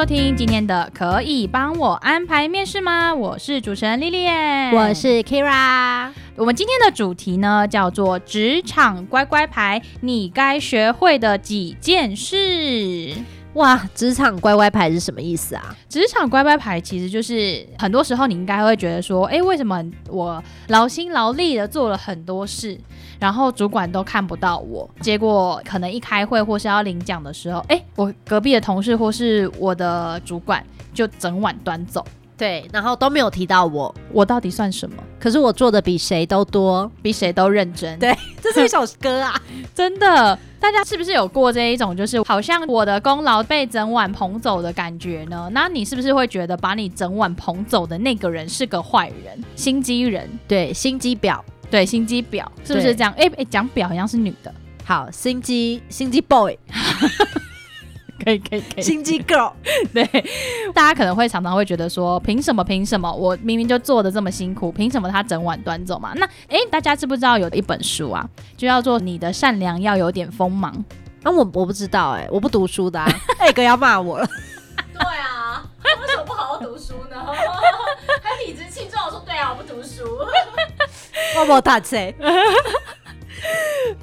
收听今天的可以帮我安排面试吗？我是主持人 Lily，我是 Kira。我们今天的主题呢，叫做职场乖乖牌，你该学会的几件事。哇，职场乖乖牌是什么意思啊？职场乖乖牌其实就是很多时候你应该会觉得说，哎，为什么我劳心劳力的做了很多事，然后主管都看不到我？结果可能一开会或是要领奖的时候，哎，我隔壁的同事或是我的主管就整晚端走。对，然后都没有提到我，我到底算什么？可是我做的比谁都多，比谁都认真。对，这是一首歌啊，真的。大家是不是有过这一种，就是好像我的功劳被整晚捧走的感觉呢？那你是不是会觉得把你整晚捧走的那个人是个坏人、心机人？对，心机婊，对，心机婊，是不是这样？哎哎，讲婊好像是女的。好，心机，心机 boy。可以可以可以，心机 girl，对，大家可能会常常会觉得说，凭什么凭什么我明明就做的这么辛苦，凭什么他整晚端走嘛？那哎，大家知不知道有一本书啊，就叫做《你的善良要有点锋芒》？啊，我我不知道哎、欸，我不读书的、啊，哎哥要骂我了。对啊，为什么不好好读书呢？还理直气壮说对啊，我不读书。我不打车。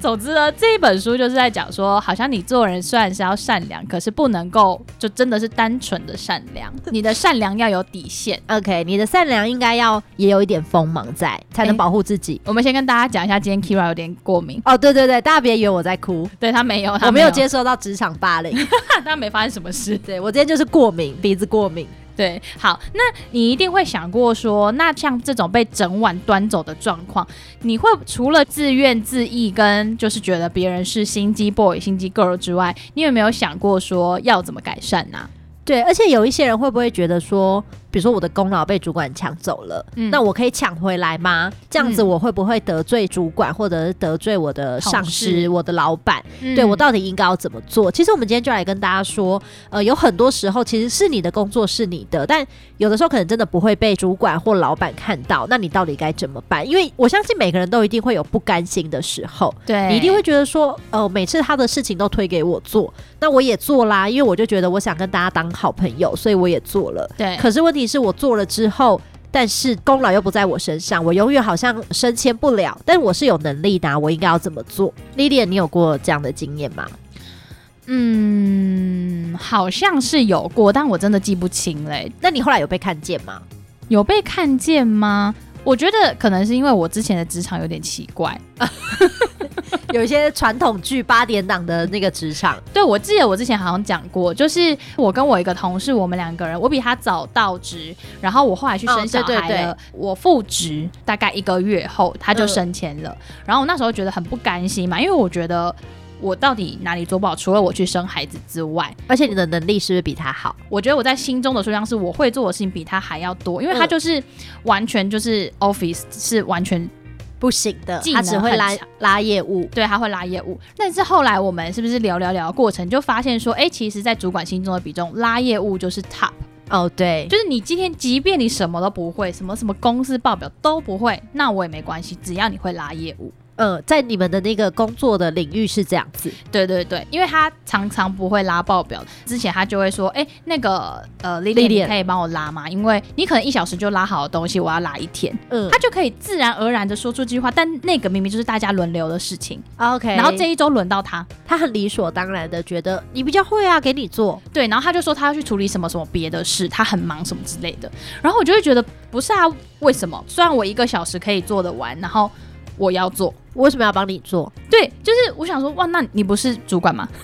总之呢，这一本书就是在讲说，好像你做人虽然是要善良，可是不能够就真的是单纯的善良，你的善良要有底线。OK，你的善良应该要也有一点锋芒在，才能保护自己。我们先跟大家讲一下，今天 Kira 有点过敏。哦，对对对，大家别以为我在哭，对他没有，他没有，我没有接受到职场霸凌，他没发生什么事。对，我今天就是过敏，鼻子过敏。对，好，那你一定会想过说，那像这种被整晚端走的状况，你会除了自怨自艾跟就是觉得别人是心机 boy、心机 girl 之外，你有没有想过说要怎么改善呢、对，而且有一些人会不会觉得说，比如说我的功劳被主管抢走了，嗯，那我可以抢回来吗？这样子我会不会得罪主管，或者是得罪我的上司、我的老板？嗯，对，我到底应该要怎么做？其实我们今天就来跟大家说，呃，有很多时候其实是你的工作是你的，但有的时候可能真的不会被主管或老板看到，那你到底该怎么办？因为我相信每个人都一定会有不甘心的时候，对，你一定会觉得说，呃，每次他的事情都推给我做，那我也做啦，因为我就觉得我想跟大家当好朋友，所以我也做了。对，可是问题是我做了之后，但是功劳又不在我身上，我永远好像升迁不了。但我是有能力的啊，我应该要怎么做？Lilian，你有过这样的经验吗？嗯，好像是有过，但我真的记不清嘞。那你后来有被看见吗？有被看见吗？我觉得可能是因为我之前的职场有点奇怪，有一些传统剧八点档的那个职场。对，我记得我之前好像讲过，就是我跟我一个同事，我们两个人，我比他早到职，然后我后来去生小孩了，哦、对对对，我复职大概一个月后他就升迁了，嗯、然后我那时候觉得很不甘心嘛，因为我觉得。我到底哪里做不好？除了我去生孩子之外，而且你的能力是不是比他好？我觉得我在心中的数量是我会做的事情比他还要多，因为他就是完全就是 office 是完全不行的，他只会拉拉业务，对，他会拉业务。但是后来我们是不是聊聊聊过程，就发现说，哎、欸，其实，在主管心中的比重，拉业务就是 top。哦，对，就是你今天即便你什么都不会，什么什么公司报表都不会，那我也没关系，只要你会拉业务。呃，在你们的那个工作的领域是这样子，对对对，因为他常常不会拉报表，之前他就会说，哎，那个呃，Lily，你可以帮我拉吗？因为你可能一小时就拉好的东西，我要拉一天，嗯，他就可以自然而然的说出这句话，但那个明明就是大家轮流的事情，OK，然后这一周轮到他，他很理所当然的觉得你比较会啊，给你做，对，然后他就说他要去处理什么什么别的事，他很忙什么之类的，然后我就会觉得不是啊，为什么？虽然我一个小时可以做得完，然后。我要做，我为什么要帮你做？对，就是我想说，哇，那你不是主管吗？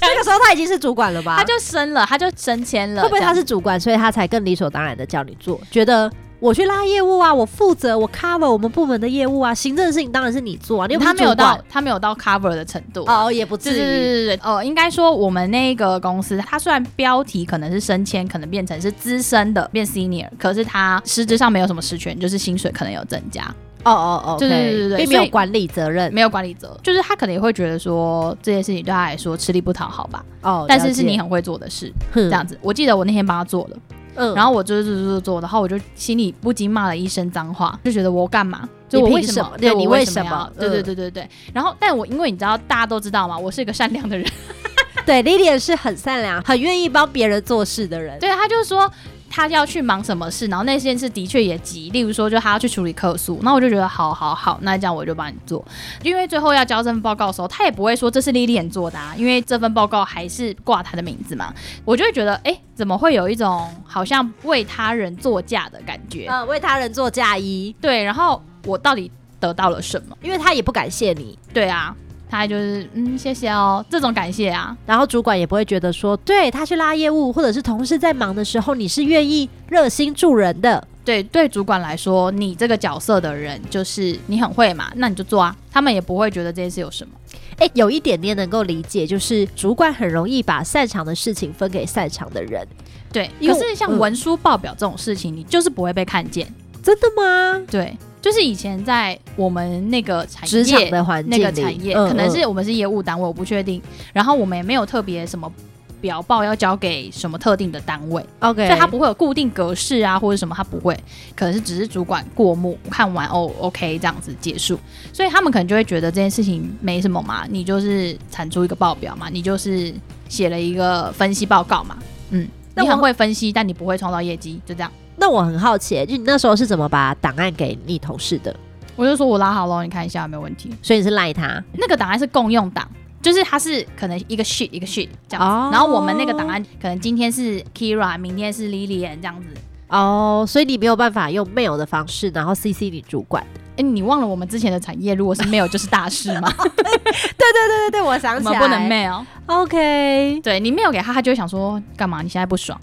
那个时候他已经是主管了吧？他就升了，他就升迁了。会不会他是主管，所以他才更理所当然的叫你做？觉得我去拉业务啊，我负责我 cover 我们部门的业务啊，行政的事情当然是你做啊。你他没有到他没有到 cover 的程度哦，也不至于。对对对哦，应该说我们那个公司，它虽然标题可能是升迁，可能变成是资深的变 senior，可是它实质上没有什么实权，就是薪水可能有增加。哦哦哦，对对对对，并没有管理责任，没有管理责，就是他可能也会觉得说这件事情对他来说吃力不讨好吧。哦，但是是你很会做的事，这样子。我记得我那天帮他做了。嗯，然后我就做做做做，然后我就心里不禁骂了一声脏话，就觉得我干嘛？就我为什么？对，你为什么？对对对对对。然后，但我因为你知道，大家都知道嘛，我是一个善良的人。对，Lilian 是很善良、很愿意帮别人做事的人。对，他就说。他要去忙什么事，然后那件事的确也急，例如说，就他要去处理客诉，那我就觉得好好好，那这样我就帮你做，因为最后要交这份报告的时候，他也不会说这是 Lilian 做的啊，因为这份报告还是挂他的名字嘛，我就会觉得，哎，怎么会有一种好像为他人作嫁的感觉？呃，为他人做嫁衣，对，然后我到底得到了什么？因为他也不感谢你，对啊。他就是嗯，谢谢哦，这种感谢啊，然后主管也不会觉得说，对他去拉业务，或者是同事在忙的时候，你是愿意热心助人的。对，对主管来说，你这个角色的人就是你很会嘛，那你就做啊，他们也不会觉得这件事有什么。哎，有一点点能够理解，就是主管很容易把擅长的事情分给擅长的人。对，可是像文书报表这种事情，嗯、你就是不会被看见。真的吗？对。就是以前在我们那个产业职场的环境那个产业，可能是我们是业务单位，我不确定。然后我们也没有特别什么表报要交给什么特定的单位，OK，所以它不会有固定格式啊，或者什么，它不会。可能是只是主管过目看完哦，OK 这样子结束。所以他们可能就会觉得这件事情没什么嘛，你就是产出一个报表嘛，你就是写了一个分析报告嘛，嗯，你很会分析，但你不会创造业绩，就这样。那我很好奇，就你那时候是怎么把档案给你同事的？我就说我拉好了，你看一下有没有问题。所以你是赖他？那个档案是共用档，就是它是可能一个 sheet 一个 sheet 这样子。哦、然后我们那个档案可能今天是 Kira，明天是 Lilian 这样子。哦，所以你没有办法用 mail 的方式，然后 CC 你主管。哎、欸，你忘了我们之前的产业，如果是 mail 就是大事吗？对对对对对，我想起来，我们不能 mail。OK，对你 mail 给他，他就会想说干嘛？你现在不爽？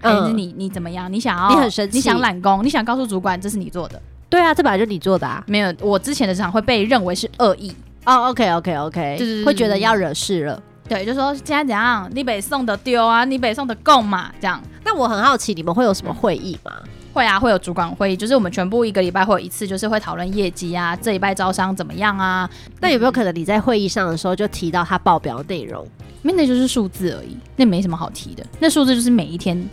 还、欸、是你你怎么样？你想要？你很生气？你想揽功？你想告诉主管这是你做的？对啊，这本来就是你做的啊。没有，我之前的职场会被认为是恶意哦。OK OK OK，就是会觉得要惹事了。对，就说现在怎样？你北送的丢啊，你北送的够嘛，这样。那我很好奇，你们会有什么会议吗？会啊，会有主管会议，就是我们全部一个礼拜会有一次，就是会讨论业绩啊，这礼拜招商怎么样啊？那有没有可能你在会议上的时候就提到他报表的内容？因为那就是数字而已，那没什么好提的。那数字就是每一天。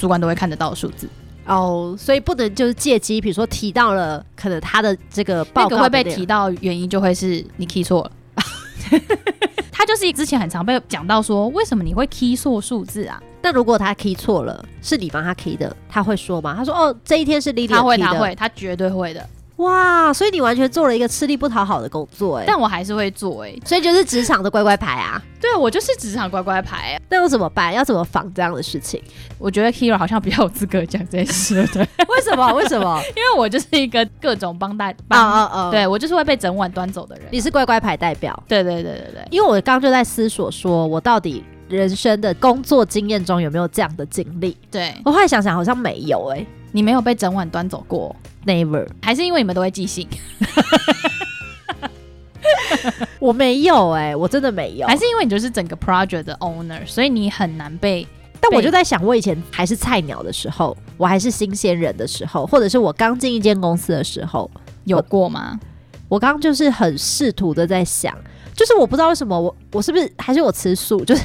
主管都会看得到数字哦，所以不能就是借机，比如说提到了可能他的这个报告会被提到，原因就会是你 key 错了。他就是之前很常被讲到说，为什么你会 key 错数字啊？那如果他 key 错了，是你帮他 key 的，他会说吗？他说哦，这一天是 Lilian 他会，他会，他绝对会的。哇，所以你完全做了一个吃力不讨好的工作哎、欸，但我还是会做哎、欸，所以就是职场的乖乖牌啊。对，我就是职场乖乖牌、啊。那又怎么办？要怎么防这样的事情？我觉得 Kira 好像比较有资格讲这件事，对。为什么？为什么？因为我就是一个各种帮带，哦哦哦，对我就是会被整碗端走的人。你是乖乖牌代表。对对对对对，因为我刚刚就在思索，说我到底人生的工作经验中有没有这样的经历？对我后来想想，好像没有哎、欸。你没有被整碗端走过，Never，还是因为你们都会寄信？我没有哎、欸，我真的没有，还是因为你就是整个 project 的 owner，所以你很难被。但我就在想，我以前还是菜鸟的时候，我还是新鲜人的时候，或者是我刚进一间公司的时候，有过吗？我刚刚就是很试图的在想，就是我不知道为什么我我是不是还是我吃素，就是。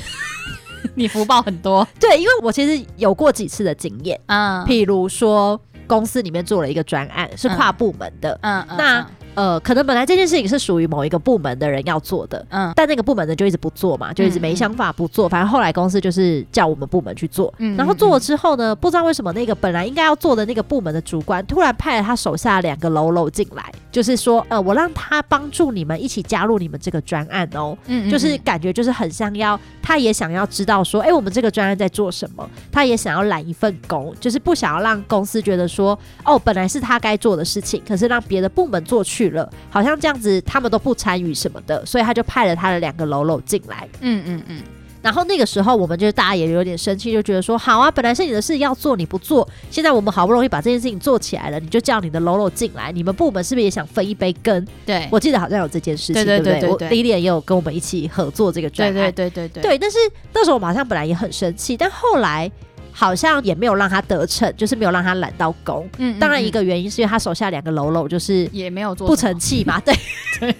你福报很多，对，因为我其实有过几次的经验，嗯，譬如说公司里面做了一个专案，是跨部门的，嗯，那。嗯呃，可能本来这件事情是属于某一个部门的人要做的，嗯，但那个部门的就一直不做嘛，就一直没想法不做。嗯、反正后来公司就是叫我们部门去做，嗯，然后做了之后呢，不知道为什么那个本来应该要做的那个部门的主管，突然派了他手下两个喽喽进来，就是说，呃，我让他帮助你们一起加入你们这个专案哦，嗯，就是感觉就是很像要，他也想要知道说，哎、欸，我们这个专案在做什么，他也想要揽一份工，就是不想要让公司觉得说，哦，本来是他该做的事情，可是让别的部门做去了，好像。这样子他们都不参与什么的，所以他就派了他的两个喽喽进来。嗯嗯嗯。然后那个时候我们就大家也有点生气，就觉得说好啊，本来是你的事要做你不做，现在我们好不容易把这件事情做起来了，你就叫你的喽喽进来，你们部门是不是也想分一杯羹？对，我记得好像有这件事情，对不对？我 Lilian 也有跟我们一起合作这个专案，对对对对对。对，但是那时候我马上本来也很生气，但后来。好像也没有让他得逞，就是没有让他揽到功。嗯，当然一个原因是因为他手下两个喽啰就是也没有做不成器嘛。对，对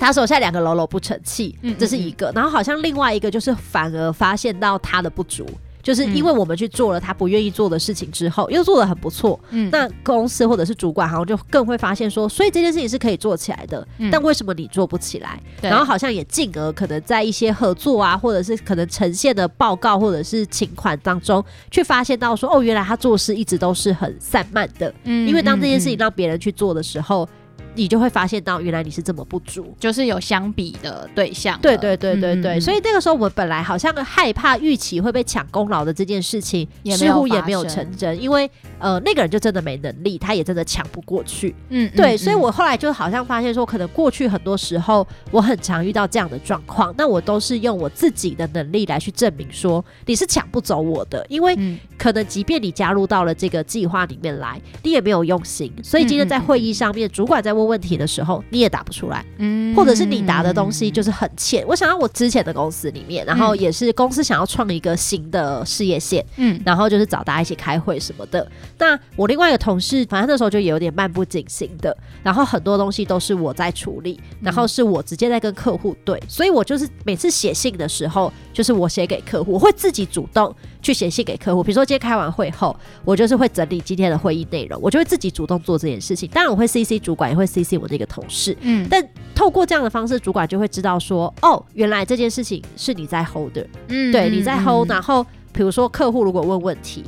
他手下两个喽啰不成器，这是一个。然后好像另外一个就是反而发现到他的不足。就是因为我们去做了他不愿意做的事情之后，又做的很不错，嗯，那公司或者是主管好像就更会发现说，所以这件事情是可以做起来的，嗯，但为什么你做不起来？然后好像也进而可能在一些合作啊，或者是可能呈现的报告或者是请款当中，去发现到说，哦，原来他做事一直都是很散漫的，嗯，因为当这件事情让别人去做的时候。你就会发现到，原来你是这么不足，就是有相比的对象。对对对对对，嗯、所以那个时候我们本来好像害怕预期会被抢功劳的这件事情，似乎也没有成真，因为呃那个人就真的没能力，他也真的抢不过去。嗯，对，嗯、所以我后来就好像发现说，可能过去很多时候我很常遇到这样的状况，那我都是用我自己的能力来去证明说你是抢不走我的，因为可能即便你加入到了这个计划里面来，你也没有用心，所以今天在会议上面，主管在问。问题的时候你也答不出来，嗯，或者是你答的东西就是很浅。我想到我之前的公司里面，然后也是公司想要创一个新的事业线，嗯，然后就是找大家一起开会什么的。那我另外一个同事，反正那时候就有点漫不经心的，然后很多东西都是我在处理，然后是我直接在跟客户对，所以我就是每次写信的时候，就是我写给客户，我会自己主动去写信给客户。比如说今天开完会后，我就是会整理今天的会议内容，我就会自己主动做这件事情。当然我会 CC 主管，也会 CC 我这个同事。嗯，但透过这样的方式，主管就会知道说，哦，原来这件事情是你在 hold 的。嗯，对，你在 hold。然后比如说客户如果问问题。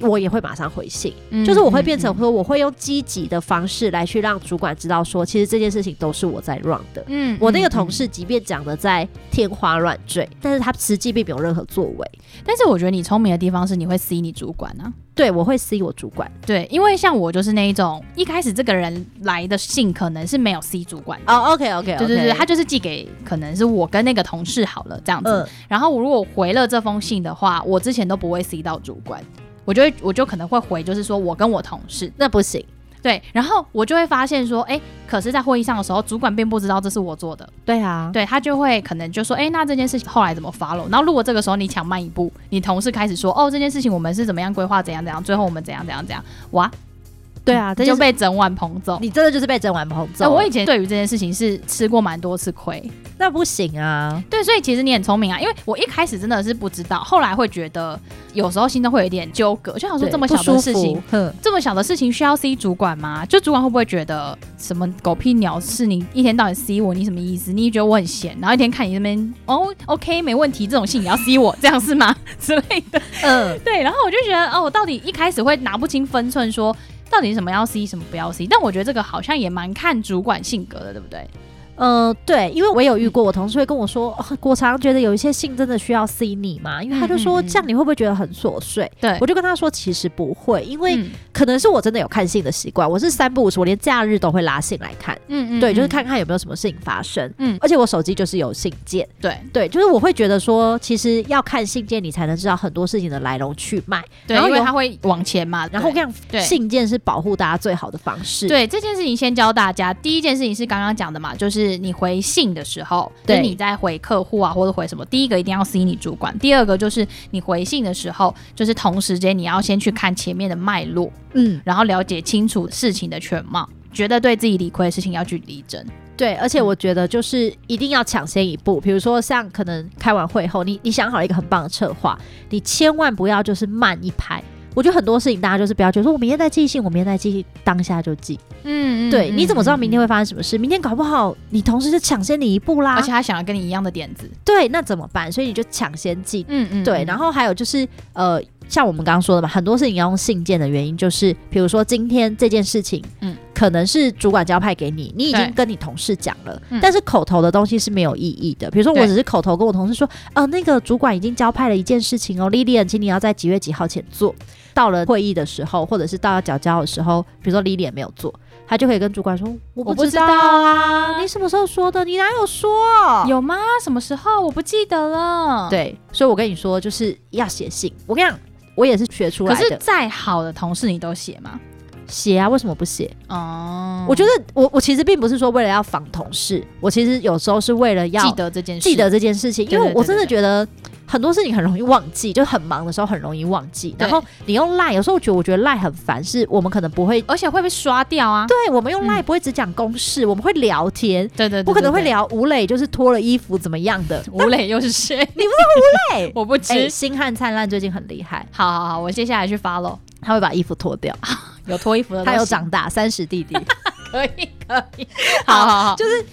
我也会马上回信，嗯、就是我会变成说，我会用积极的方式来去让主管知道说，其实这件事情都是我在 run 的。嗯，我那个同事即便讲的在天花乱坠，但是他实际并没有任何作为。但是我觉得你聪明的地方是你会 C 你主管啊，对，我会 C 我主管。对，因为像我就是那一种，一开始这个人来的信可能是没有 C 主管的。哦，OK OK，对对对，他就是寄给可能是我跟那个同事好了这样子。嗯、然后我如果回了这封信的话，我之前都不会 C 到主管。我就会，我就可能会回，就是说我跟我同事，那不行，对，然后我就会发现说，哎、欸，可是，在会议上的时候，主管并不知道这是我做的，对啊，对他就会可能就说，哎、欸，那这件事情后来怎么 follow？然后如果这个时候你抢慢一步，你同事开始说，哦，这件事情我们是怎么样规划，怎样怎样，最后我们怎样怎样怎样，哇！对啊，这就被整碗捧走。你真的就是被整碗捧走。欸，我以前对于这件事情是吃过蛮多次亏，那不行啊。对，所以其实你很聪明啊，因为我一开始真的是不知道，后来会觉得有时候心中会有一点纠葛，就想说这么小的事情，这么小的事情需要 C 主管吗？就主管会不会觉得什么狗屁鸟事？你一天到晚 C 我，你什么意思？你觉得我很闲，然后一天看你那边哦，OK，没问题，这种信你要 C 我，这样是吗？之类的。嗯，对。然后我就觉得哦，我到底一开始会拿不清分寸，说。到底什么要 C 什么不要 C？但我觉得这个好像也蛮看主管性格的，对不对？呃，对，因为我有遇过，我同事会跟我说，我常常觉得有一些信真的需要 C 你嘛，因为他就说这样你会不会觉得很琐碎？对，我就跟他说其实不会，因为可能是我真的有看信的习惯，我是三不五时，我连假日都会拉信来看。嗯嗯，对，就是看看有没有什么事情发生。嗯，而且我手机就是有信件。对对，就是我会觉得说，其实要看信件，你才能知道很多事情的来龙去脉。对，因为他会往前嘛。然后我跟你讲，信件是保护大家最好的方式。对，这件事情先教大家，第一件事情是刚刚讲的嘛，就是。是你回信的时候，对，你在回客户啊，或者回什么，第一个一定要 C 你主管，第二个就是你回信的时候，就是同时间你要先去看前面的脉络，嗯，然后了解清楚事情的全貌，觉得对自己理亏的事情要去理力争。对，而且我觉得就是一定要抢先一步，比如说像可能开完会后，你你想好了一个很棒的策划，你千万不要就是慢一拍。我觉得很多事情大家就是不要觉得说，我明天再寄信，我明天再寄，当下就寄。嗯，对，你怎么知道明天会发生什么事？明天搞不好你同事就抢先你一步啦，而且他想要跟你一样的点子。对，那怎么办？所以你就抢先寄。嗯嗯，对。然后还有就是呃。像我们刚刚说的嘛，很多事情要用信件的原因，就是比如说今天这件事情，嗯，可能是主管交派给你，你已经跟你同事讲了，但是口头的东西是没有意义的。比如说，我只是口头跟我同事说，呃，那个主管已经交派了一件事情哦，Lilian，请你要在几月几号前做。到了会议的时候，或者是到了缴交的时候，比如说 Lily 没有做，他就可以跟主管说：“我不知道啊，你什么时候说的？你哪有说？有吗？什么时候？我不记得了。”对，所以我跟你说，就是要写信。我跟你讲，我也是学出来的。可是再好的同事，你都写吗？写啊，为什么不写？哦，我觉得我我其实并不是说为了要防同事，我其实有时候是为了要记得这件事，记得这件事情，因为我真的觉得很多事情很容易忘记，就很忙的时候很容易忘记。然后你用赖，有时候我觉得我觉得赖很烦，是我们可能不会，而且会被刷掉啊。对，我们用赖不会只讲公事，我们会聊天。对对，我可能会聊吴磊就是脱了衣服怎么样的。吴磊又是谁？你不知道吴磊？我不知。星汉灿烂最近很厉害。好好好，我接下来去 follow。他会把衣服脱掉。有脱衣服的，他有长大，三十弟弟，可以可以，好好好，就是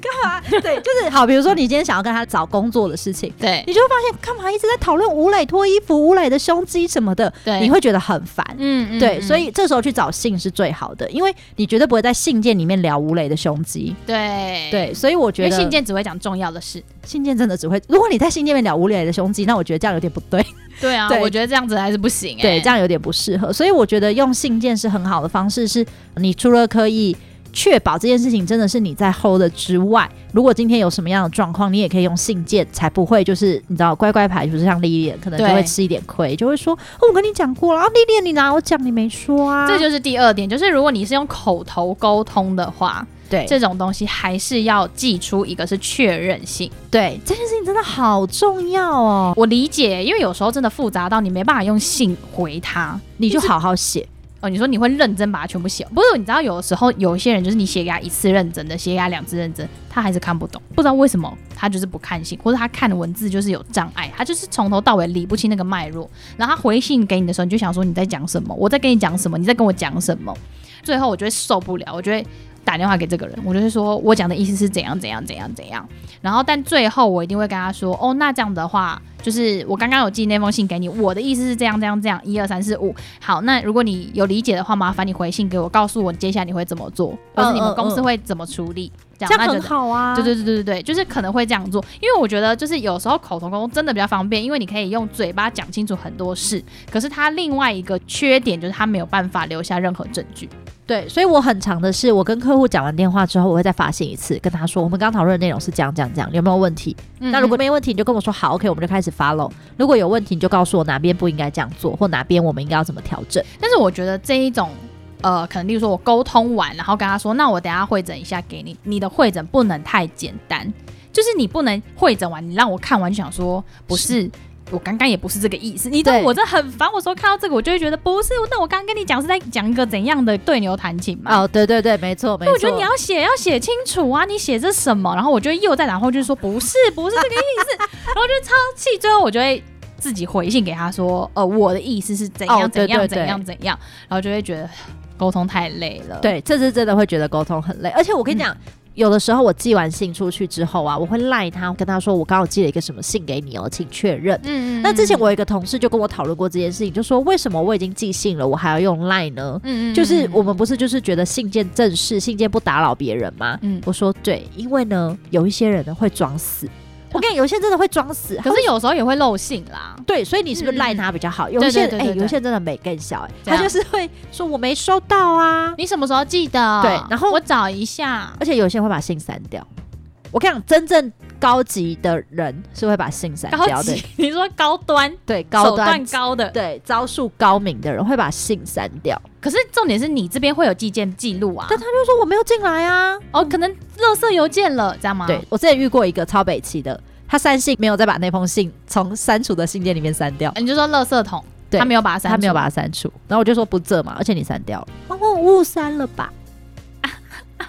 干嘛？对，就是好。比如说，你今天想要跟他找工作的事情，对，你就会发现干嘛一直在讨论吴磊脱衣服、吴磊的胸肌什么的，对，你会觉得很烦。嗯嗯，对，所以这时候去找信是最好的，因为你绝对不会在信件里面聊吴磊的胸肌。对对，所以我觉得信件只会讲重要的事，信件真的只会。如果你在信件里面聊吴磊的胸肌，那我觉得这样有点不对。对啊，我觉得这样子还是不行，欸，对，这样有点不适合。所以我觉得用信件是很好的方式，是你除了可以确保这件事情真的是你在 hold 的之外，如果今天有什么样的状况，你也可以用信件，才不会就是你知道乖乖牌，就是像莉莉可能就会吃一点亏，就会说哦，我跟你讲过了啊，莉莉你哪我讲，你没说啊？这就是第二点，就是如果你是用口头沟通的话。对，这种东西还是要寄出一个是确认信。对，这件事情真的好重要哦。我理解，因为有时候真的复杂到你没办法用信回他，你就好好写哦。你说你会认真把它全部写，不是？你知道有的时候有一些人就是你写给他一次认真的，写给他两次认真，他还是看不懂，不知道为什么他就是不看信，或者他看的文字就是有障碍，他就是从头到尾理不清那个脉络。然后他回信给你的时候，你就想说你在讲什么？我在跟你讲什么？你在跟我讲什么？最后我就会受不了，我觉得。打电话给这个人，我就是说我讲的意思是怎样怎样怎样。怎样，然后但最后我一定会跟他说，哦，那这样的话，就是我刚刚有寄那封信给你，我的意思是这样这样这样，一二三四五，好，那如果你有理解的话，麻烦你回信给我，告诉我接下来你会怎么做，或是你们公司会怎么处理，这样很好啊，对。对对对对对，就是可能会这样做，因为我觉得就是有时候口头沟通真的比较方便，因为你可以用嘴巴讲清楚很多事，可是它另外一个缺点就是它没有办法留下任何证据。对，所以我很常的是，我跟客户讲完电话之后，我会再发信一次，跟他说，我们刚刚讨论的内容是这样这样这样，有没有问题？那如果没问题，你就跟我说好，OK，我们就开始 follow。如果有问题，你就告诉我哪边不应该这样做，或哪边我们应该要怎么调整。但是我觉得这一种，呃，可能例如说我沟通完，然后跟他说，那我等下会诊一下给你，你的会诊不能太简单，就是你不能会诊完，你让我看完就想说不是。是我刚刚也不是这个意思，你对我这很烦。我说看到这个，我就会觉得不是。那我刚刚跟你讲是在讲一个怎样的对牛弹琴嘛？哦，对对对，没错没错。我觉得你要写要写清楚啊，你写这什么？然后我就又在然后就说不是不是这个意思，然后就超气。最后我就会自己回信给他说，呃，我的意思是怎样怎样怎样怎样，然后就会觉得 沟通太累了。对，这次真的会觉得沟通很累，而且我跟你讲。嗯有的时候我寄完信出去之后啊，我会赖他，跟他说我刚好寄了一个什么信给你哦，请确认。嗯，那之前我有一个同事就跟我讨论过这件事情，就说为什么我已经寄信了，我还要用赖呢？嗯嗯，就是我们不是就是觉得信件正式，信件不打扰别人吗？嗯，我说对，因为呢有一些人呢会装死。我跟你讲，有些人真的会装死，可是有时候也会漏信啦。对，所以你是不是赖他比较好？有些哎，有些人真的没更小哎，他就是会说我没收到啊，你什么时候寄的？对，然后我找一下。而且有些人会把信删掉。我跟你讲，真正高级的人是会把信删掉的。你说高端？对，高端高的，对，招数高明的人会把信删掉。可是重点是你这边会有寄件记录啊。但他就说我没有进来啊，哦，可能垃圾邮件了，这样吗？对，我之前遇过一个超北七的。他删信没有再把那封信从删除的信件里面删掉，你就说垃圾桶，对，他没有把它删，他没有把它删除，然后我就说不这嘛，而且你删掉了，哦，误删了吧？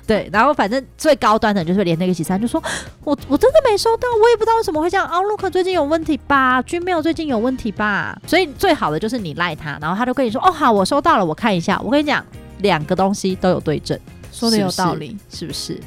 对，然后反正最高端的就是连那个一起删，就说我我真的没收到，我也不知道为什么会这样，Outlook 最近有问题吧，Gmail 最近有问题吧，所以最好的就是你赖他，然后他就跟你说哦好，我收到了，我看一下，我跟你讲，两个东西都有对证，说的有道理，是不是？是不是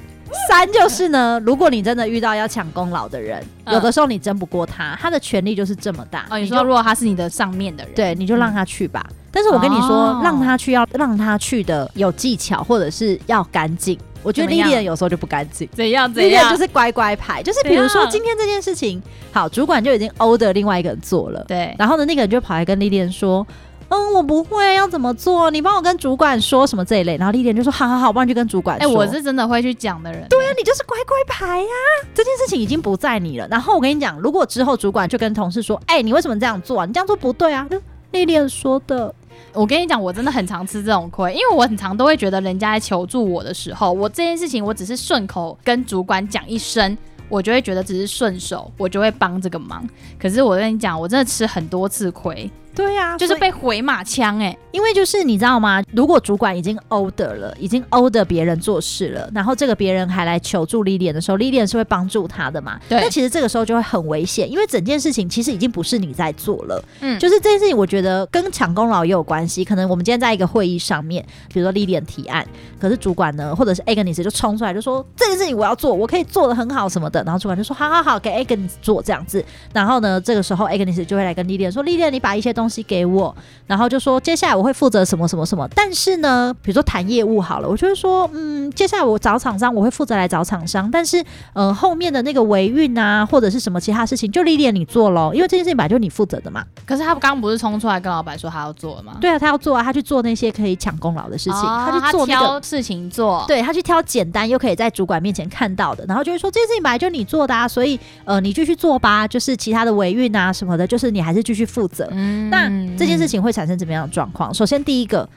三就是呢，如果你真的遇到要抢功劳的人，嗯、有的时候你争不过他，他的权力就是这么大。哦，你说如果他是你的上面的人，对，你就让他去吧。嗯、但是我跟你说，哦、让他去要让他去的有技巧，或者是要干净。我觉得 Lilian 有时候就不干净。怎样怎样？就是乖乖牌，就是比如说今天这件事情，好，主管就已经 order 另外一个人做了，对。然后呢，那个人就跑来跟 Lilian 说。嗯，我不会，要怎么做？你帮我跟主管说什么这一类。然后历练就说，好好好，我帮你去跟主管说。哎、欸，我是真的会去讲的人。对啊，你就是乖乖牌呀、啊。这件事情已经不在你了。然后我跟你讲，如果之后主管就跟同事说，哎、欸，你为什么这样做啊？你这样做不对啊。历练说的。我跟你讲，我真的很常吃这种亏，因为我很常都会觉得人家在求助我的时候，我这件事情我只是顺口跟主管讲一声。我就会觉得只是顺手，我就会帮这个忙。可是我跟你讲，我真的吃很多次亏。对呀、啊，就是被回马枪哎、欸，因为就是你知道吗？如果主管已经 order 了，已经 order 别人做事了，然后这个别人还来求助历练的时候，历练是会帮助他的嘛？对。那其实这个时候就会很危险，因为整件事情其实已经不是你在做了。嗯，就是这件事情，我觉得跟抢功劳也有关系。可能我们今天在一个会议上面，比如说历练提案，可是主管呢，或者是 Agnes 就冲出来就说这件事情我要做，我可以做的很好什么的，然后主管就说好好好，给 Agnes 做这样子。然后呢，这个时候 Agnes 就会来跟历练说，历练你把一些东西给我。然后就说接下来我会负责什么什么什么，但是呢，比如说谈业务好了，我就会说，嗯，接下来我找厂商，我会负责来找厂商，但是呃后面的那个维运啊或者是什么其他事情就历练你做喽，因为这件事情本来就是你负责的嘛。可是他刚刚不是冲出来跟老板说他要做了吗？对啊，他要做啊，他去做那些可以抢功劳的事情，哦、他去做那个事情做，对，他去挑简单又可以在主管面前看到的，然后就会说这件事情本来就你做的啊，所以呃你继续做吧，就是其他的维运啊什么的，就是你还是继续负责。嗯，那这件事情会产生怎么样的？状况，首先第一个。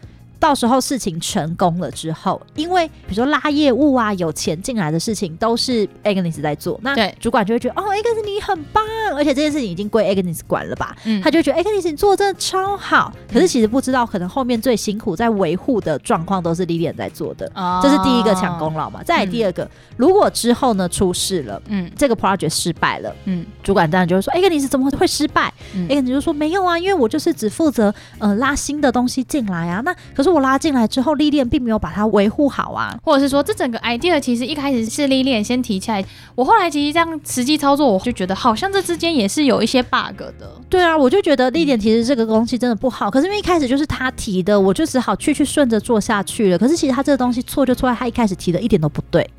到时候事情成功了之后，因为比如说拉业务啊，有钱进来的事情都是 Agnes 在做，那主管就会觉得哦，Agnes 你很棒，而且这件事情已经归 Agnes 管了吧？嗯，他就觉得 Agnes 你做的真的超好。可是其实不知道，可能后面最辛苦在维护的状况都是 Lilian 在做的。哦，这是第一个抢功劳嘛。再来第二个，嗯，如果之后呢出事了，嗯，这个 project 失败了，嗯，主管当然就会说，Agnes 怎么会失败？嗯，Agnes 就说没有啊，因为我就是只负责呃拉新的东西进来啊。那可是。我拉进来之后，历练并没有把它维护好啊，或者是说，这整个 idea 其实一开始是历练先提起来，我后来其实这样实际操作，我就觉得好像这之间也是有一些 bug 的。对啊，我就觉得历练其实这个东西真的不好，可是因为一开始就是他提的，我就只好去去顺着做下去了。可是其实他这个东西错就错在他一开始提的一点都不对。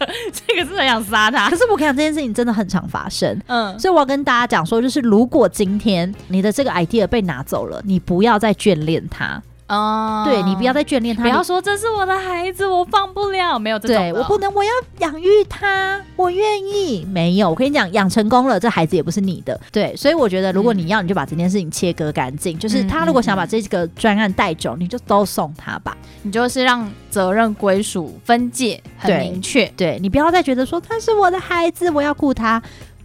这个这个是很想杀他，可是我跟你讲，这件事情真的很常发生。嗯，所以我要跟大家讲说，就是如果今天你的这个 idea 被拿走了，你不要再眷恋它。哦，对，你不要再眷恋他，不要说这是我的孩子，我放不了，没有这种。对，我不能，我要养育他，我愿意。没有，我跟你讲，养成功了，这孩子也不是你的。对，所以我觉得，如果你要，你就把这件事情切割干净。嗯、就是他如果想把这个专案带走，你就都送他吧。你就是让责任归属分界很明确。对，对，你不要再觉得说他是我的孩子，我要顾他。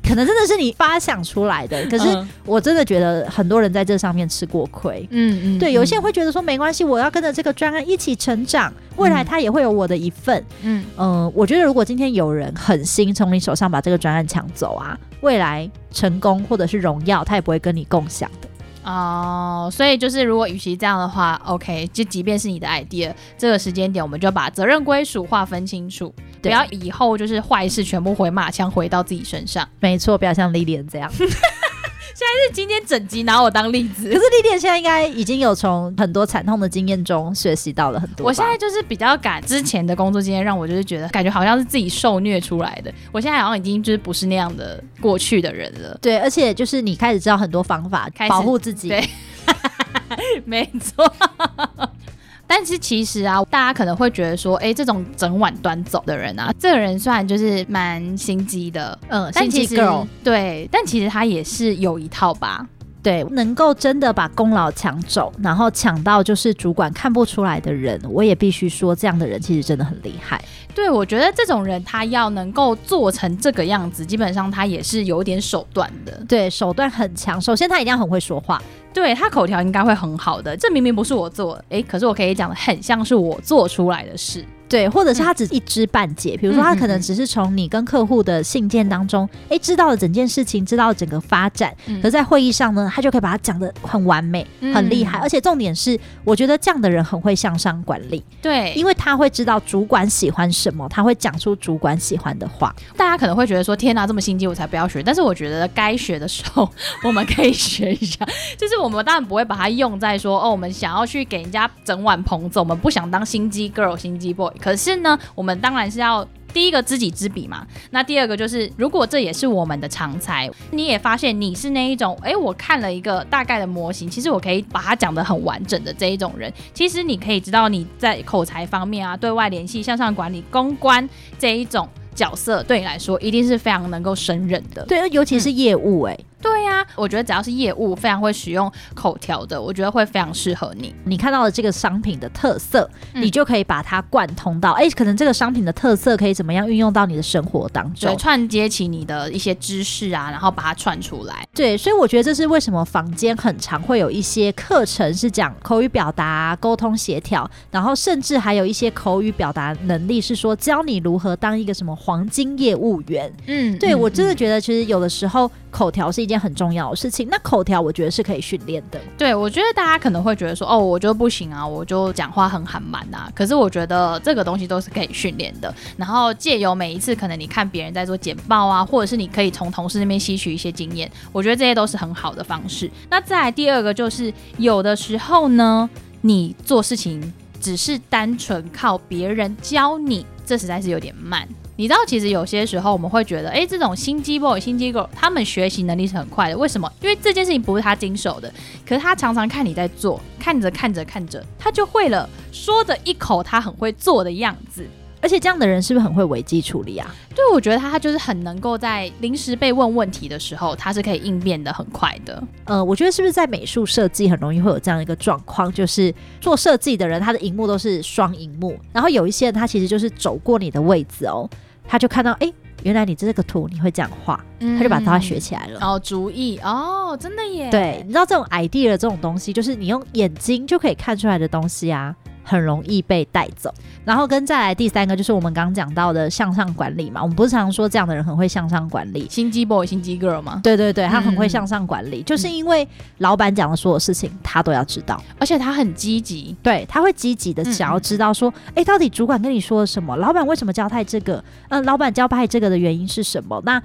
可能真的是你发想出来的，可是我真的觉得很多人在这上面吃过亏。嗯嗯，对，有些人会觉得说没关系，我要跟着这个专案一起成长，未来他也会有我的一份。嗯嗯、呃，我觉得如果今天有人狠心从你手上把这个专案抢走啊，未来成功或者是荣耀，他也不会跟你共享的。哦，所以就是如果与其这样的话，OK，就即便是你的 idea，这个时间点我们就把责任归属划分清楚，不要以后就是坏事全部回马枪回到自己身上。没错，不要像 Lilian 这样。现在是今天整集拿我当例子，可是历练现在应该已经有从很多惨痛的经验中学习到了很多。我现在就是比较赶之前的工作经验，让我就是觉得感觉好像是自己受虐出来的。我现在好像已经就是不是那样的过去的人了。对，而且就是你开始知道很多方法保护自己。对，没错。但是其实啊，大家可能会觉得说，哎、欸，这种整碗端走的人啊，这个人虽然就是蛮心机的，嗯，心机 girl，对，但其实他也是有一套吧。对，能够真的把功劳抢走，然后抢到就是主管看不出来的人，我也必须说，这样的人其实真的很厉害。对，我觉得这种人他要能够做成这个样子，基本上他也是有点手段的。对，手段很强。首先，他一定要很会说话。对，他口条应该会很好的。这明明不是我做的，诶，可是我可以讲的很像是我做出来的事。对，或者是他只一知半解，比如说他可能只是从你跟客户的信件当中，哎，知道了整件事情，知道了整个发展，可是在会议上呢，他就可以把它讲的很完美，很厉害，而且重点是，我觉得这样的人很会向上管理，对，因为他会知道主管喜欢什么，他会讲出主管喜欢的话。大家可能会觉得说，天哪，这么心机，我才不要学。但是我觉得该学的时候，我们可以学一下，就是我们当然不会把它用在说，哦，我们想要去给人家整碗捧走，我们不想当心机 girl、心机 boy。可是呢，我们当然是要第一个知己知彼嘛，那第二个就是如果这也是我们的长才，你也发现你是那一种，哎，我看了一个大概的模型，其实我可以把它讲得很完整的这一种人，其实你可以知道你在口才方面啊，对外联系、向上管理、公关这一种角色，对你来说一定是非常能够胜任的。对，尤其是业务、欸，哎、对呀、啊，我觉得只要是业务非常会使用口条的，我觉得会非常适合你。你看到了这个商品的特色，嗯、你就可以把它贯通到，哎，可能这个商品的特色可以怎么样运用到你的生活当中，对，串接起你的一些知识啊，然后把它串出来。对，所以我觉得这是为什么房间很常会有一些课程是讲口语表达、沟通协调，然后甚至还有一些口语表达能力是说教你如何当一个什么黄金业务员。嗯，对，我真的觉得其实有的时候口条是一件。很重要的事情，那口条我觉得是可以训练的。对，我觉得大家可能会觉得说，哦，我就不行啊，我就讲话很含满啊。可是我觉得这个东西都是可以训练的。然后借由每一次，可能你看别人在做简报啊，或者是你可以从同事那边吸取一些经验，我觉得这些都是很好的方式。那再来第二个就是，有的时候呢，你做事情只是单纯靠别人教你，这实在是有点慢。你知道，其实有些时候我们会觉得，哎，这种心机 boy、心机 girl，他们学习能力是很快的。为什么？因为这件事情不是他经手的，可是他常常看你在做，看着看着看着，他就会了，说着一口他很会做的样子。而且这样的人是不是很会危机处理啊？对，我觉得他他就是很能够在临时被问问题的时候，他是可以应变的很快的。呃，我觉得是不是在美术设计很容易会有这样一个状况，就是做设计的人他的荧幕都是双荧幕，然后有一些人他其实就是走过你的位置哦。他就看到，哎、欸，原来你这个图你会这样画，嗯、他就把它学起来了。哦，主意哦，真的耶。对，你知道这种 idea 的这种东西，就是你用眼睛就可以看出来的东西啊。很容易被带走，然后跟再来第三个就是我们刚刚讲到的向上管理嘛。我们不是常常说这样的人很会向上管理，心机 boy、心机 girl 吗？对对对，他很会向上管理，嗯、就是因为老板讲的所有事情他都要知道，而且他很积极，对，他会积极的想要知道说，哎、嗯，到底主管跟你说了什么？老板为什么交代这个？嗯、呃，老板交代这个的原因是什么？那。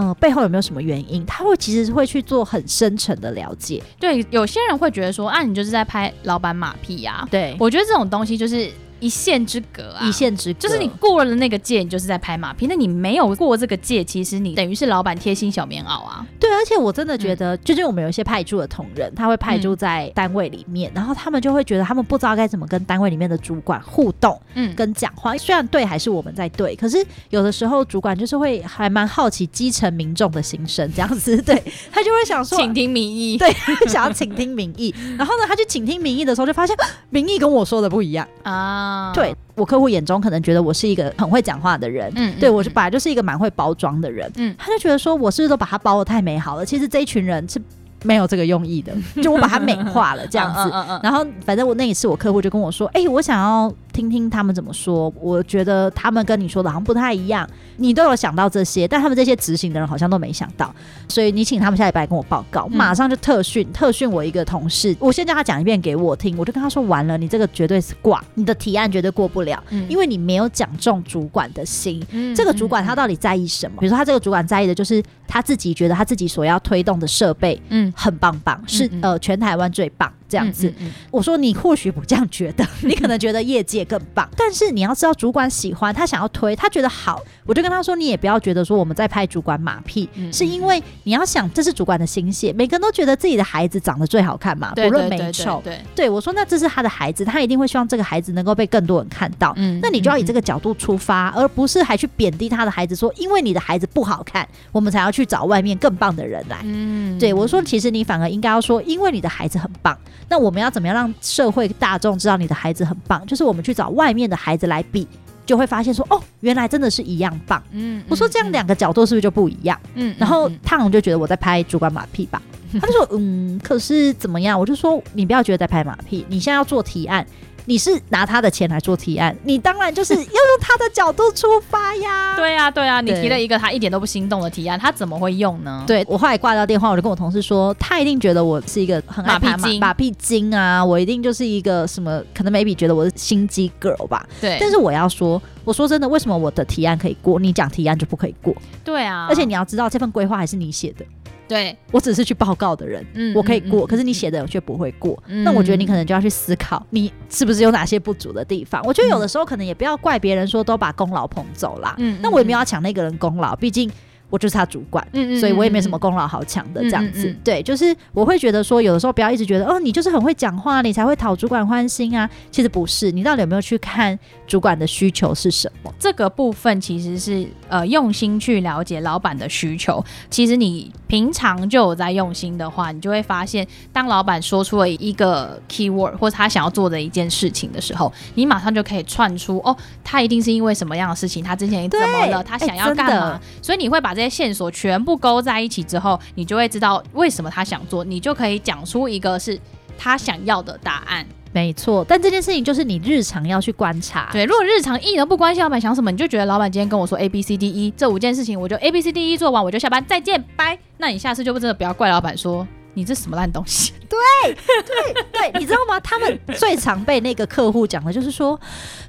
嗯、呃，背后有没有什么原因？他会其实会去做很深层的了解。对，有些人会觉得说，啊，你就是在拍老板马屁呀、啊。对，我觉得这种东西就是。一线之隔啊，一线之隔，就是你过了那个界，你就是在拍马屁。那你没有过这个界，其实你等于是老板贴心小棉袄啊。对，而且我真的觉得，嗯、就是我们有一些派驻的同仁，他会派驻在单位里面，嗯、然后他们就会觉得他们不知道该怎么跟单位里面的主管互动，嗯，跟讲话。虽然对还是我们在对，可是有的时候主管就是会还蛮好奇基层民众的心声，这样子，对，他就会想说，请听民意，对，想要请听民意。然后呢，他去请听民意的时候，就发现民意跟我说的不一样啊，对。我客户眼中可能觉得我是一个很会讲话的人，嗯，对，我是本来就是一个蛮会包装的人，嗯，他就觉得说我是不是都把他包的太美好了？其实这一群人是。没有这个用意的，就我把它美化了这样子。然后反正我那一次，我客户就跟我说：“哎，我想要听听他们怎么说。我觉得他们跟你说的好像不太一样。你都有想到这些，但他们这些执行的人好像都没想到。所以你请他们下礼拜跟我报告，马上就特训特训我一个同事。我先叫他讲一遍给我听，我就跟他说：完了，你这个绝对是挂，你的提案绝对过不了，因为你没有讲中主管的心。这个主管他到底在意什么？比如说他这个主管在意的就是他自己觉得他自己所要推动的设备，嗯。很棒棒，是呃全台湾最棒。这样子，嗯嗯嗯、我说你或许不这样觉得，你可能觉得业界更棒，但是你要知道主管喜欢，他想要推，他觉得好，我就跟他说，你也不要觉得说我们在拍主管马屁，嗯、是因为你要想这是主管的心血，每个人都觉得自己的孩子长得最好看嘛，不论美丑，对，对，我说那这是他的孩子，他一定会希望这个孩子能够被更多人看到，嗯，那你就要以这个角度出发，而不是还去贬低他的孩子，说因为你的孩子不好看，我们才要去找外面更棒的人来，嗯，对，我说其实你反而应该要说，因为你的孩子很棒。那我们要怎么样让社会大众知道你的孩子很棒？就是我们去找外面的孩子来比，就会发现说，哦，原来真的是一样棒。嗯，我说这样两个角度是不是就不一样？嗯，然后汤龙就觉得我在拍主管马屁吧，他就说，嗯，可是怎么样？我就说你不要觉得在拍马屁，你现在要做提案。你是拿他的钱来做提案，你当然就是 要用他的角度出发呀。对啊，对啊，你提了一个他一点都不心动的提案，他怎么会用呢？对，我后来挂掉电话，我就跟我同事说，他一定觉得我是一个很爱马屁精，马屁精啊，我一定就是一个什么，可能 maybe 觉得我是心机 girl 吧。对，但是我要说，我说真的，为什么我的提案可以过，你讲提案就不可以过？对啊，而且你要知道，这份规划还是你写的。对，我只是去报告的人，嗯，我可以过，嗯、可是你写的我却不会过。嗯、那我觉得你可能就要去思考，你是不是有哪些不足的地方？我觉得有的时候可能也不要怪别人说都把功劳捧走啦。嗯，那我也没有要抢那个人功劳，毕竟。我就是他主管，嗯嗯所以我也没什么功劳好抢的，这样子。对，就是我会觉得说，有的时候不要一直觉得，哦，你就是很会讲话，你才会讨主管欢心啊。其实不是，你到底有没有去看主管的需求是什么？这个部分其实是呃用心去了解老板的需求。其实你平常就有在用心的话，你就会发现，当老板说出了一个 keyword 或者他想要做的一件事情的时候，你马上就可以串出，哦，他一定是因为什么样的事情，他之前怎么了，他想要干嘛，欸，所以你会把这些线索全部勾在一起之后，你就会知道为什么他想做，你就可以讲出一个是他想要的答案。没错，但这件事情就是你日常要去观察。对，如果日常一点都不关心老板想什么，你就觉得老板今天跟我说 A B C D E 这五件事情，我就 A B C D E 做完我就下班，再见，拜。那你下次就不真的不要怪老板说你这什么烂东西。对对对，你知道吗？他们最常被那个客户讲的就是说，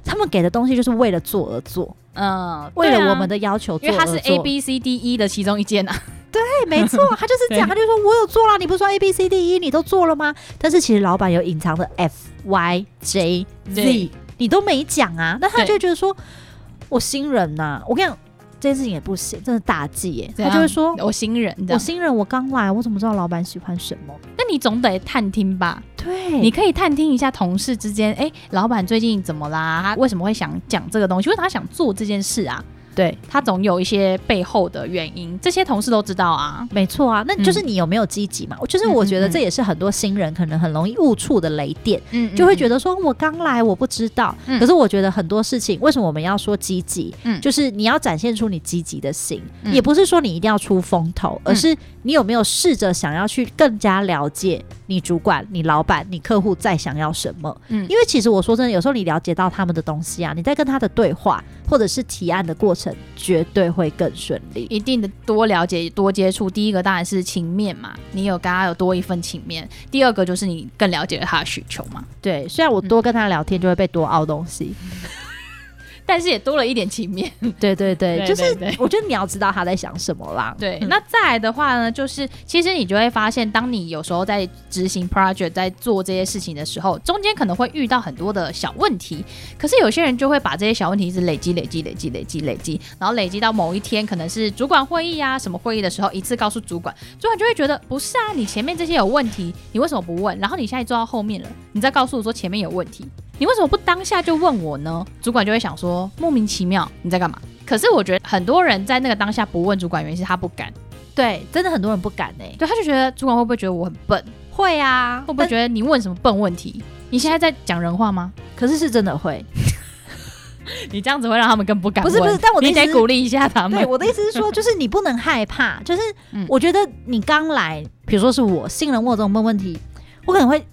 他们给的东西就是为了做而做。嗯，为了我们的要求做，因为它是 A B C D E 的其中一件啊。对，没错，他就是这样，他就说我有做了，你不是说 A B C D E 你都做了吗？但是其实老板有隐藏的 F Y J Z，你都没讲啊。那他就觉得说，我新人呐、啊，我跟你讲，这件事情也不行，真的大忌耶。他就会说，我新人，我新人，我刚来，我怎么知道老板喜欢什么？那你总得探听吧。对，你可以探听一下同事之间，哎，老板最近怎么啦？他为什么会想讲这个东西？为什么他想做这件事啊？对，他总有一些背后的原因，这些同事都知道啊，没错啊，那就是你有没有积极嘛？嗯、就是我觉得这也是很多新人可能很容易误触的雷点，嗯，就会觉得说我刚来我不知道，嗯，可是我觉得很多事情为什么我们要说积极？嗯，就是你要展现出你积极的心，嗯、也不是说你一定要出风头，而是你有没有试着想要去更加了解你主管、你老板、你客户在想要什么？嗯，因为其实我说真的，有时候你了解到他们的东西啊，你在跟他的对话或者是提案的过程。绝对会更顺利，一定的多了解多接触。第一个当然是情面嘛，你有跟他有多一份情面。第二个就是你更了解了他的需求嘛。对，虽然我多跟他聊天就会被多凹东西。嗯但是也多了一点情面，对对对，就是我觉得你要知道他在想什么啦。对，那再来的话呢，就是其实你就会发现，当你有时候在执行 project，在做这些事情的时候，中间可能会遇到很多的小问题。可是有些人就会把这些小问题一直累积、累积、累积、累积、累积，然后累积到某一天，可能是主管会议啊什么会议的时候，一次告诉主管，主管就会觉得不是啊，你前面这些有问题，你为什么不问？然后你现在做到后面了，你再告诉我说前面有问题。你为什么不当下就问我呢？主管就会想说莫名其妙你在干嘛？可是我觉得很多人在那个当下不问主管，原因是他不敢。对，真的很多人不敢呢、欸。对，他就觉得主管会不会觉得我很笨？会啊，会不会觉得你问什么笨问题？你现在在讲人话吗？可是是真的会。你这样子会让他们更不敢。不是不是，但我你得鼓励一下他们。对，我的意思是说，就是你不能害怕。就是我觉得你刚来，比如说是我新人问这种问问题，我可能会。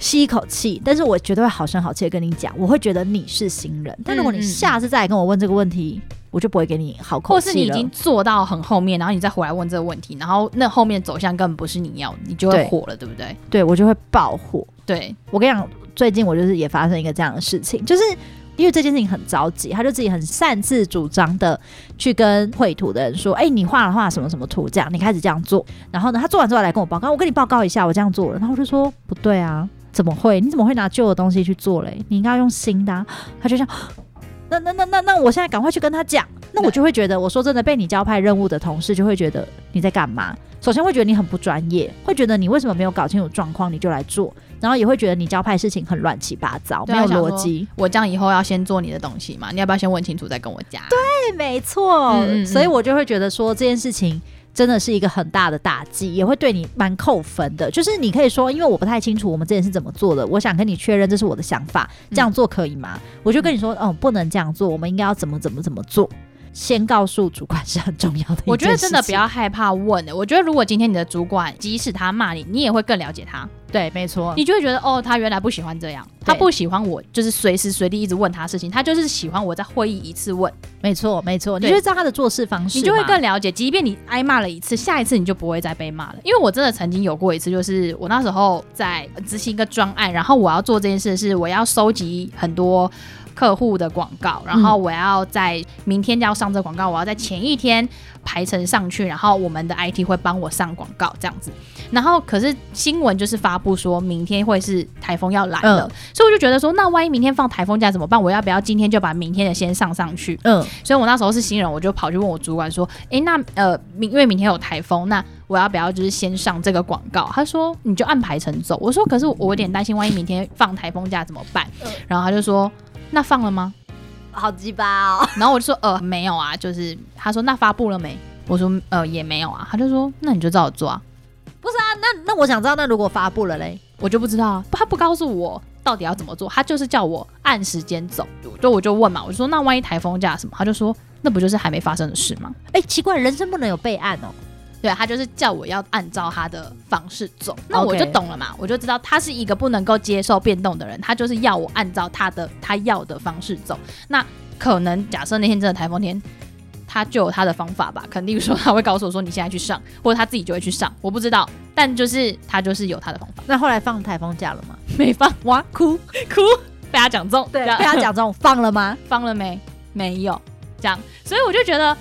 吸一口气，但是我绝对会好声好气的跟你讲，我会觉得你是新人。但如果你下次再来跟我问这个问题，嗯、我就不会给你好口。或是你已经做到很后面，然后你再回来问这个问题，然后那后面走向根本不是你要，你就会火了，对，对不对？对，我就会爆火。对，我跟你讲，最近我就是也发生一个这样的事情，就是。因为这件事情很着急，他就自己很擅自主张的去跟绘图的人说：“哎、欸，你画了画什么什么图？这样你开始这样做。”然后呢，他做完之后来跟我报告，我跟你报告一下，我这样做了。然后我就说：“不对啊，怎么会？你怎么会拿旧的东西去做嘞？你应该要用新的、啊。”他就想，那那那那那，我现在赶快去跟他讲。那我就会觉得，我说真的，被你交派任务的同事就会觉得你在干嘛？首先会觉得你很不专业，会觉得你为什么没有搞清楚状况你就来做。然后也会觉得你交派事情很乱七八糟，没有逻辑。我这样以后要先做你的东西嘛？你要不要先问清楚再跟我讲？对，没错。嗯嗯，所以我就会觉得说这件事情真的是一个很大的打击，也会对你蛮扣分的。就是你可以说，因为我不太清楚我们之前是怎么做的，我想跟你确认这是我的想法，这样做可以吗？嗯、我就跟你说，嗯，不能这样做，我们应该要怎么怎么怎么做。先告诉主管是很重要的。我觉得真的不要害怕问的。我觉得如果今天你的主管即使他骂你，你也会更了解他。对，没错，你就会觉得哦，他原来不喜欢这样，他不喜欢我，就是随时随地一直问他事情，他就是喜欢我在会议一次问。没错，没错，你就会知道他的做事方式，你就会更了解。即便你挨骂了一次，下一次你就不会再被骂了。因为我真的曾经有过一次，就是我那时候在执行一个专案，然后我要做这件事是我要收集很多。客户的广告，然后我要在明天就要上这广告，我要在前一天排程上去，然后我们的 IT 会帮我上广告这样子。然后可是新闻就是发布说明天会是台风要来了，嗯、所以我就觉得说，那万一明天放台风假怎么办？我要不要今天就把明天的先上上去？嗯，所以我那时候是新人，我就跑去问我主管说，诶，那呃明因为明天有台风，那我要不要就是先上这个广告？他说你就按排程走。我说可是我有点担心，万一明天放台风假怎么办？然后他就说那放了吗？好鸡巴哦。然后我就说呃没有啊，就是他说那发布了没？我说呃也没有啊。他就说那你就照着做啊。不是啊，那那我想知道，那如果发布了嘞，我就不知道啊。他不告诉我到底要怎么做，他就是叫我按时间走。就我就问嘛，我就说那万一台风假什么？他就说那不就是还没发生的事吗？哎，奇怪，人生不能有备案哦。对，他就是叫我要按照他的方式走，那我就懂了嘛我就知道他是一个不能够接受变动的人，他就是要我按照他的他要的方式走。那可能假设那天真的台风天。他就有他的方法吧，肯定说他会告诉我说你现在去上，或者他自己就会去上，我不知道。但就是他就是有他的方法。那后来放台风假了吗？没放，哇，哭哭，被他讲中，对，被他讲中，放了吗？放了没？没有，这样，所以我就觉得。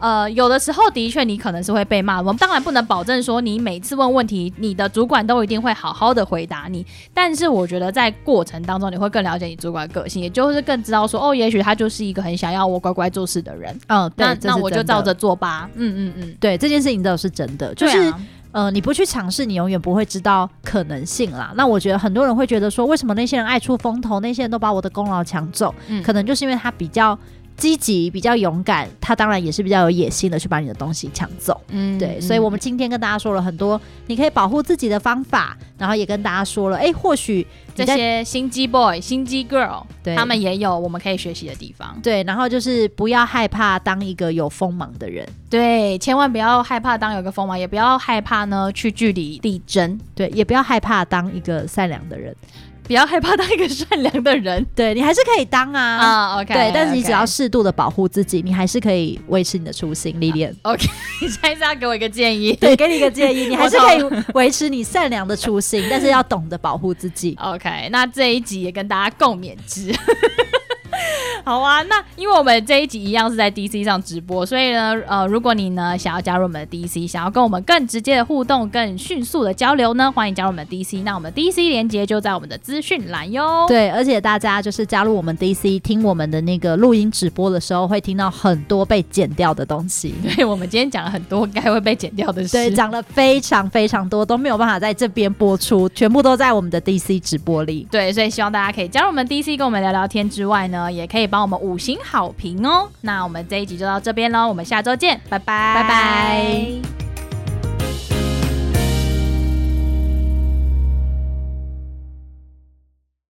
呃，有的时候的确你可能是会被骂，我们当然不能保证说你每次问问题，你的主管都一定会好好的回答你。但是我觉得在过程当中，你会更了解你主管的个性，也就是更知道说，哦，也许他就是一个很想要我乖乖做事的人。嗯，对，那那我就照着做吧。嗯嗯嗯，对，这件事情都是真的，就是、啊、呃，你不去尝试，你永远不会知道可能性啦。那我觉得很多人会觉得说，为什么那些人爱出风头，那些人都把我的功劳抢走？嗯，可能就是因为他比较。积极比较勇敢，他当然也是比较有野心的，去把你的东西抢走。嗯，对，所以我们今天跟大家说了很多，你可以保护自己的方法，然后也跟大家说了，哎、欸，或许这些心机 boy、心机 girl，对，他们也有我们可以学习的地方。对，然后就是不要害怕当一个有锋芒的人，对，千万不要害怕当有个锋芒，也不要害怕呢去据理力争，对，也不要害怕当一个善良的人。不要害怕当一个善良的人，对，你还是可以当啊。啊、uh,，OK，对，但是你只要适度的保护自己，你还是可以维持你的初心。历 练，OK，你现在是要给我一个建议？对，给你一个建议，你还是可以维持你善良的初心，但是要懂得保护自己。OK，那这一集也跟大家共勉之。好啊，那因为我们这一集一样是在 DC 上直播，所以呢，呃，如果你呢想要加入我们的 DC，想要跟我们更直接的互动、更迅速的交流呢，欢迎加入我们的 DC。那我们 DC 连接就在我们的资讯栏哟。对，而且大家就是加入我们 DC，听我们的那个录音直播的时候，会听到很多被剪掉的东西。对，我们今天讲了很多该会被剪掉的事，对，讲了非常非常多，都没有办法在这边播出，全部都在我们的 DC 直播里。对，所以希望大家可以加入我们 DC，跟我们聊聊天之外呢，也可以帮我们五星好评哦。那我们这一集就到这边喽，我们下周见，拜拜，拜拜。